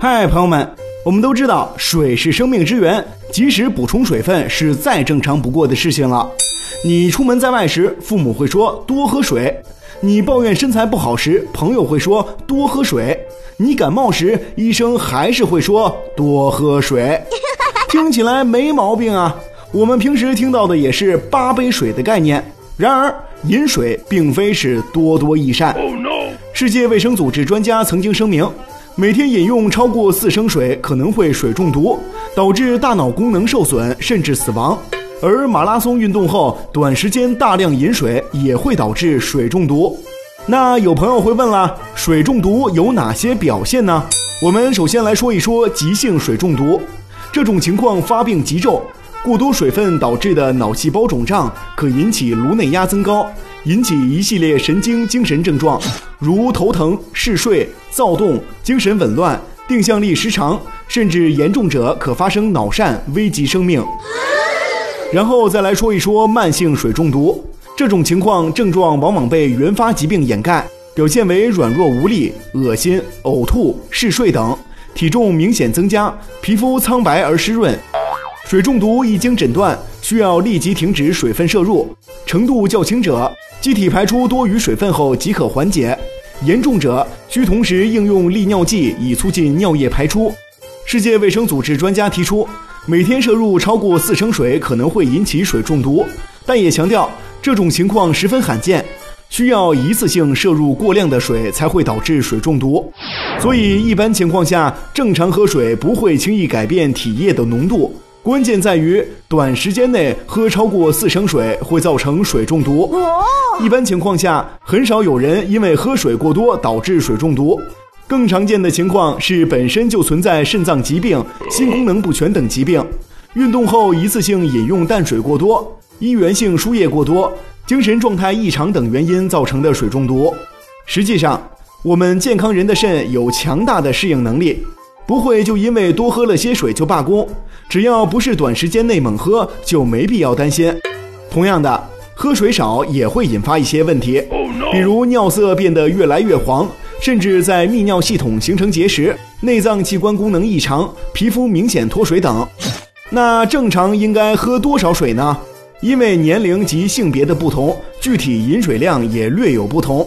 嗨，朋友们，我们都知道水是生命之源，及时补充水分是再正常不过的事情了。你出门在外时，父母会说多喝水；你抱怨身材不好时，朋友会说多喝水；你感冒时，医生还是会说多喝水。听起来没毛病啊。我们平时听到的也是八杯水的概念。然而，饮水并非是多多益善。世界卫生组织专家曾经声明，每天饮用超过四升水可能会水中毒，导致大脑功能受损，甚至死亡。而马拉松运动后短时间大量饮水也会导致水中毒。那有朋友会问了，水中毒有哪些表现呢？我们首先来说一说急性水中毒，这种情况发病急骤。过多水分导致的脑细胞肿胀，可引起颅内压增高，引起一系列神经精神症状，如头疼、嗜睡、躁动、精神紊乱、定向力失常，甚至严重者可发生脑疝，危及生命。然后再来说一说慢性水中毒，这种情况症状往往被原发疾病掩盖，表现为软弱无力、恶心、呕吐、嗜睡等，体重明显增加，皮肤苍白而湿润。水中毒一经诊断，需要立即停止水分摄入。程度较轻者，机体排出多余水分后即可缓解；严重者需同时应用利尿剂以促进尿液排出。世界卫生组织专家提出，每天摄入超过四升水可能会引起水中毒，但也强调这种情况十分罕见，需要一次性摄入过量的水才会导致水中毒。所以一般情况下，正常喝水不会轻易改变体液的浓度。关键在于短时间内喝超过四升水会造成水中毒。一般情况下，很少有人因为喝水过多导致水中毒。更常见的情况是本身就存在肾脏疾病、心功能不全等疾病，运动后一次性饮用淡水过多、医源性输液过多、精神状态异常等原因造成的水中毒。实际上，我们健康人的肾有强大的适应能力。不会就因为多喝了些水就罢工，只要不是短时间内猛喝，就没必要担心。同样的，喝水少也会引发一些问题，比如尿色变得越来越黄，甚至在泌尿系统形成结石、内脏器官功能异常、皮肤明显脱水等。那正常应该喝多少水呢？因为年龄及性别的不同，具体饮水量也略有不同。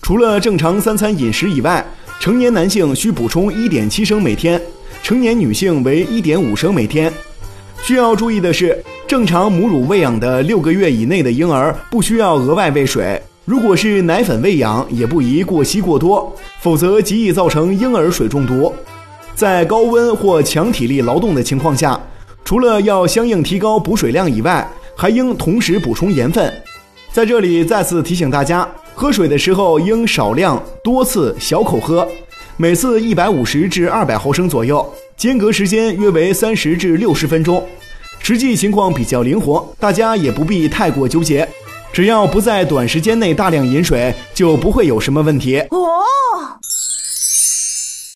除了正常三餐饮食以外，成年男性需补充一点七升每天，成年女性为一点五升每天。需要注意的是，正常母乳喂养的六个月以内的婴儿不需要额外喂水。如果是奶粉喂养，也不宜过稀过多，否则极易造成婴儿水中毒。在高温或强体力劳动的情况下，除了要相应提高补水量以外，还应同时补充盐分。在这里再次提醒大家。喝水的时候应少量多次小口喝，每次一百五十至二百毫升左右，间隔时间约为三十至六十分钟。实际情况比较灵活，大家也不必太过纠结，只要不在短时间内大量饮水，就不会有什么问题。哦。